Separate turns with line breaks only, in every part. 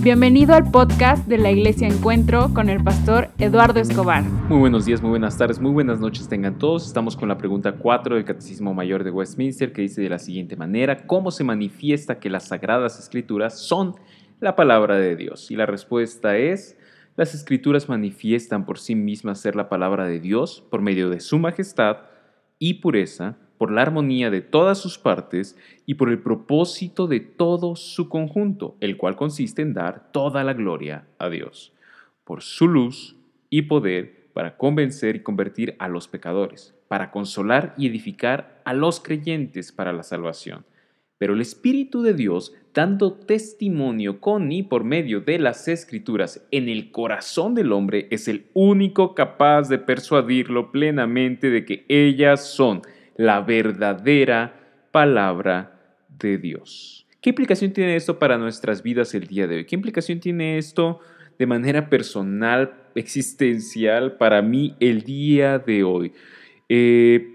Bienvenido al podcast de la Iglesia Encuentro con el pastor Eduardo Escobar.
Muy buenos días, muy buenas tardes, muy buenas noches tengan todos. Estamos con la pregunta 4 del Catecismo Mayor de Westminster que dice de la siguiente manera, ¿cómo se manifiesta que las sagradas escrituras son la palabra de Dios? Y la respuesta es, las escrituras manifiestan por sí mismas ser la palabra de Dios por medio de su majestad y pureza, por la armonía de todas sus partes y por el propósito de todo su conjunto, el cual consiste en dar toda la gloria a Dios, por su luz y poder para convencer y convertir a los pecadores, para consolar y edificar a los creyentes para la salvación. Pero el Espíritu de Dios, dando testimonio con y por medio de las Escrituras en el corazón del hombre, es el único capaz de persuadirlo plenamente de que ellas son la verdadera palabra de Dios. ¿Qué implicación tiene esto para nuestras vidas el día de hoy? ¿Qué implicación tiene esto de manera personal, existencial para mí el día de hoy? Eh,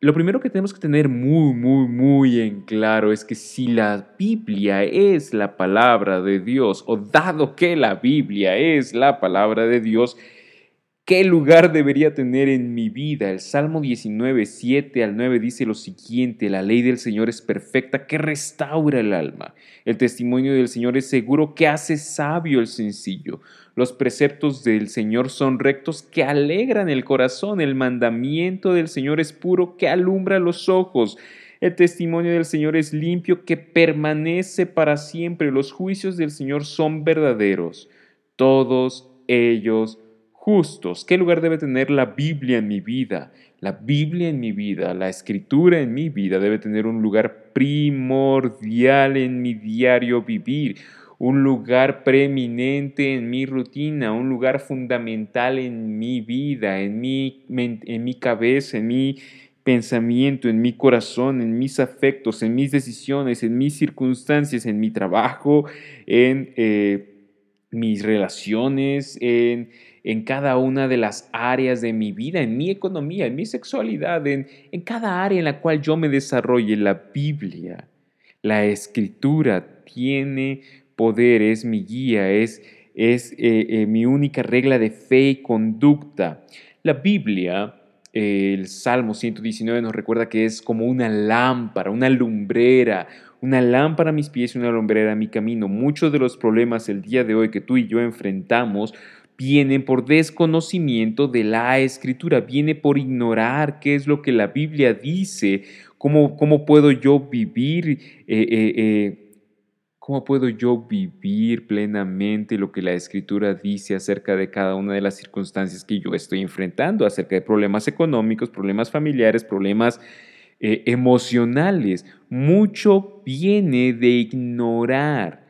lo primero que tenemos que tener muy, muy, muy en claro es que si la Biblia es la palabra de Dios, o dado que la Biblia es la palabra de Dios, ¿Qué lugar debería tener en mi vida? El Salmo 19, 7 al 9 dice lo siguiente, la ley del Señor es perfecta que restaura el alma. El testimonio del Señor es seguro que hace sabio el sencillo. Los preceptos del Señor son rectos que alegran el corazón. El mandamiento del Señor es puro que alumbra los ojos. El testimonio del Señor es limpio que permanece para siempre. Los juicios del Señor son verdaderos. Todos ellos justos. ¿Qué lugar debe tener la Biblia en mi vida? La Biblia en mi vida, la escritura en mi vida debe tener un lugar primordial en mi diario vivir, un lugar preeminente en mi rutina, un lugar fundamental en mi vida, en mi, en mi cabeza, en mi pensamiento, en mi corazón, en mis afectos, en mis decisiones, en mis circunstancias, en mi trabajo, en eh, mis relaciones, en en cada una de las áreas de mi vida, en mi economía, en mi sexualidad, en, cada área en la cual yo me desarrolle. La Biblia, la escritura tiene poder, es mi guía, es, es eh, eh, mi única regla de fe y conducta. La Biblia, el Salmo 119 nos recuerda que es como una lámpara, una lumbrera, una lámpara a mis pies y una lumbrera a mi camino. Muchos de los problemas el día de hoy que tú y yo enfrentamos vienen por desconocimiento de la escritura, viene por ignorar qué es lo que la Biblia dice, cómo, cómo puedo yo vivir, eh, eh, eh, cómo puedo yo vivir plenamente lo que la escritura dice acerca de cada una de las circunstancias que yo estoy enfrentando, acerca de problemas económicos, problemas familiares, problemas emocionales. Mucho viene de ignorar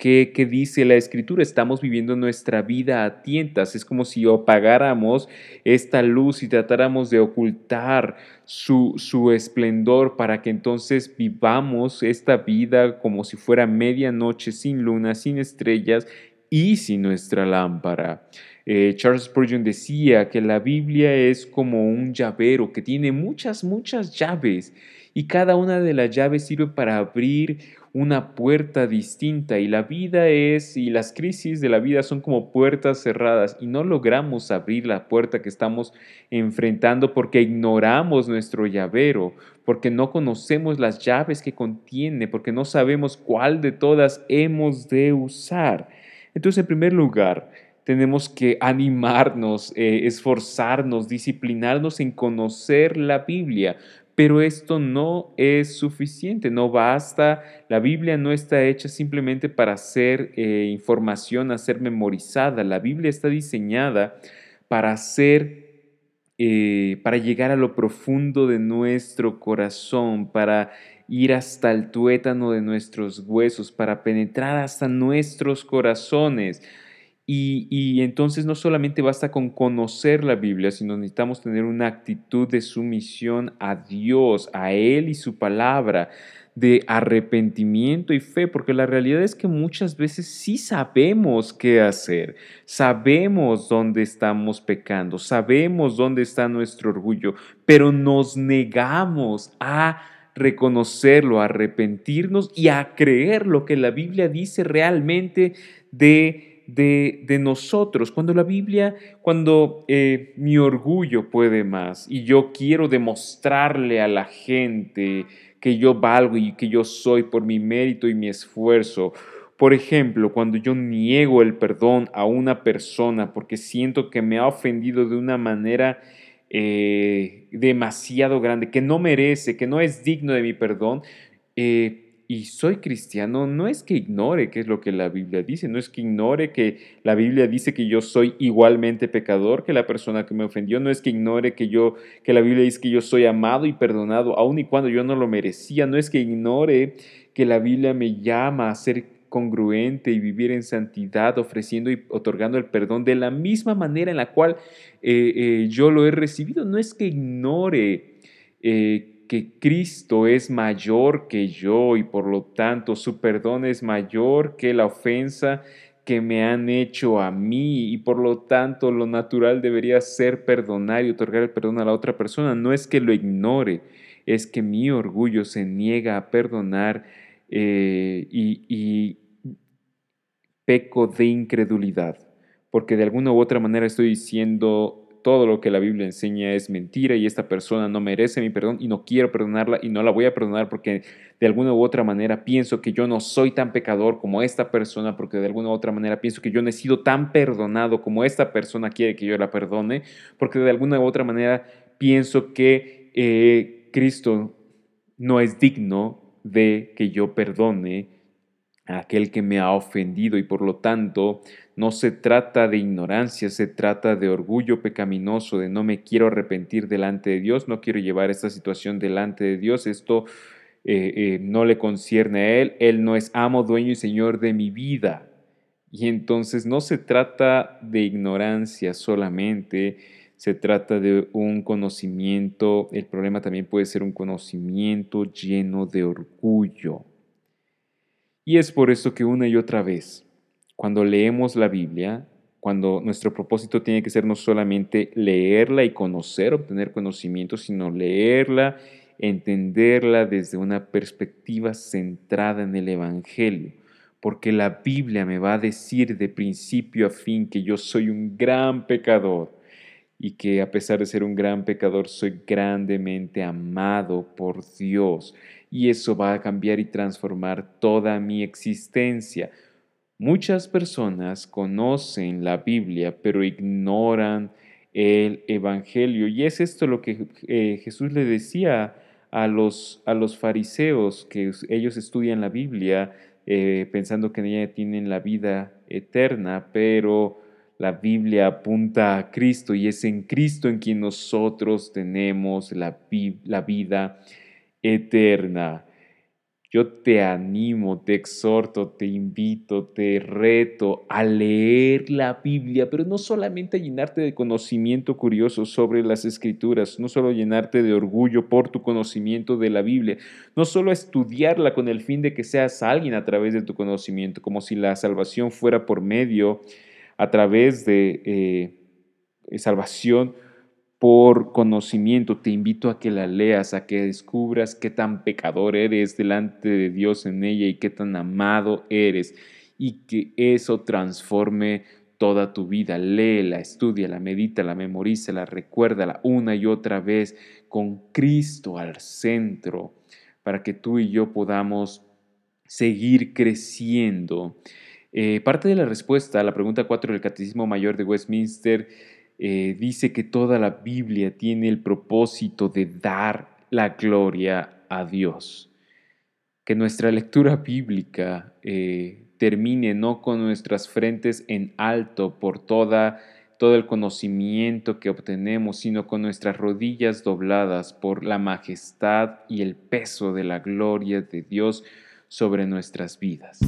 ¿Qué, dice la escritura? Estamos viviendo nuestra vida a tientas. Es como si apagáramos esta luz y tratáramos de ocultar su, su esplendor para que entonces vivamos esta vida como si fuera medianoche sin luna, sin estrellas y sin nuestra lámpara. Eh, Charles Spurgeon decía que la Biblia es como un llavero que tiene muchas, muchas llaves y cada una de las llaves sirve para abrir una puerta distinta y la vida es y las crisis de la vida son como puertas cerradas y no logramos abrir la puerta que estamos enfrentando porque ignoramos nuestro llavero, porque no conocemos las llaves que contiene, porque no sabemos cuál de todas hemos de usar. Entonces, en primer lugar, tenemos que animarnos, eh, esforzarnos, disciplinarnos en conocer la Biblia, pero esto no es suficiente, no basta. La Biblia no está hecha simplemente para hacer eh, información, a ser memorizada. La Biblia está diseñada para ser, eh, para llegar a lo profundo de nuestro corazón, para ir hasta el tuétano de nuestros huesos, para penetrar hasta nuestros corazones. Y, entonces no solamente basta con conocer la Biblia, sino necesitamos tener una actitud de sumisión a Dios, a Él y su palabra, de arrepentimiento y fe, porque la realidad es que muchas veces sí sabemos qué hacer, sabemos dónde estamos pecando, sabemos dónde está nuestro orgullo, pero nos negamos a reconocerlo, a arrepentirnos y a creer lo que la Biblia dice realmente de, de, nosotros. Cuando la Biblia, cuando eh, mi orgullo puede más y yo quiero demostrarle a la gente que yo valgo y que yo soy por mi mérito y mi esfuerzo, por ejemplo, cuando yo niego el perdón a una persona porque siento que me ha ofendido de una manera eh, demasiado grande, que no merece, que no es digno de mi perdón, eh, y soy cristiano, no es que ignore qué es lo que la Biblia dice, no es que ignore que la Biblia dice que yo soy igualmente pecador que la persona que me ofendió, no es que ignore que yo que la Biblia dice que yo soy amado y perdonado aun y cuando yo no lo merecía, no es que ignore que la Biblia me llama a ser congruente y vivir en santidad, ofreciendo y otorgando el perdón de la misma manera en la cual eh, eh, yo lo he recibido. No es que ignore eh, que Cristo es mayor que yo y por lo tanto su perdón es mayor que la ofensa que me han hecho a mí y por lo tanto lo natural debería ser perdonar y otorgar el perdón a la otra persona. No es que lo ignore, es que mi orgullo se niega a perdonar y, peco de incredulidad, porque de alguna u otra manera estoy diciendo todo lo que la Biblia enseña es mentira y esta persona no merece mi perdón y no quiero perdonarla y no la voy a perdonar porque de alguna u otra manera pienso que yo no soy tan pecador como esta persona, porque de alguna u otra manera pienso que yo no he sido tan perdonado como esta persona quiere que yo la perdone, porque de alguna u otra manera pienso que eh, Cristo no es digno de que yo perdone aquel que me ha ofendido y por lo tanto no se trata de ignorancia, se trata de orgullo pecaminoso, de no me quiero arrepentir delante de Dios, no quiero llevar esta situación delante de Dios, esto eh, eh, no le concierne a Él, Él no es amo, dueño y Señor de mi vida. Y entonces no se trata de ignorancia solamente, se trata de un conocimiento, el problema también puede ser un conocimiento lleno de orgullo. Y es por eso que una y otra vez, cuando leemos la Biblia, cuando nuestro propósito tiene que ser no solamente leerla y conocer, obtener conocimiento, sino leerla, entenderla desde una perspectiva centrada en el Evangelio, porque la Biblia me va a decir de principio a fin que yo soy un gran pecador y que a pesar de ser un gran pecador soy grandemente amado por Dios y eso va a cambiar y transformar toda mi existencia. Muchas personas conocen la Biblia, pero ignoran el Evangelio. Y es esto lo que eh, Jesús le decía a los, a los fariseos, que ellos estudian la Biblia eh, pensando que en ella tienen la vida eterna, pero la Biblia apunta a Cristo y es en Cristo en quien nosotros tenemos la, la vida eterna. Yo te animo, te exhorto, te invito, te reto a leer la Biblia, pero no solamente a llenarte de conocimiento curioso sobre las escrituras, no solo llenarte de orgullo por tu conocimiento de la Biblia, no solo estudiarla con el fin de que seas alguien a través de tu conocimiento, como si la salvación fuera por medio, a través de eh, salvación por conocimiento, te invito a que la leas, a que descubras qué tan pecador eres delante de Dios en ella y qué tan amado eres y que eso transforme toda tu vida. Léela, estudiala, medítala, memorízala, recuérdala una y otra vez con Cristo al centro para que tú y yo podamos seguir creciendo. Eh, parte de la respuesta a la pregunta 4 del Catecismo Mayor de Westminster eh, dice que toda la Biblia tiene el propósito de dar la gloria a Dios. Que nuestra lectura bíblica eh, termine no con nuestras frentes en alto por toda, todo el conocimiento que obtenemos, sino con nuestras rodillas dobladas por la majestad y el peso de la gloria de Dios sobre nuestras vidas.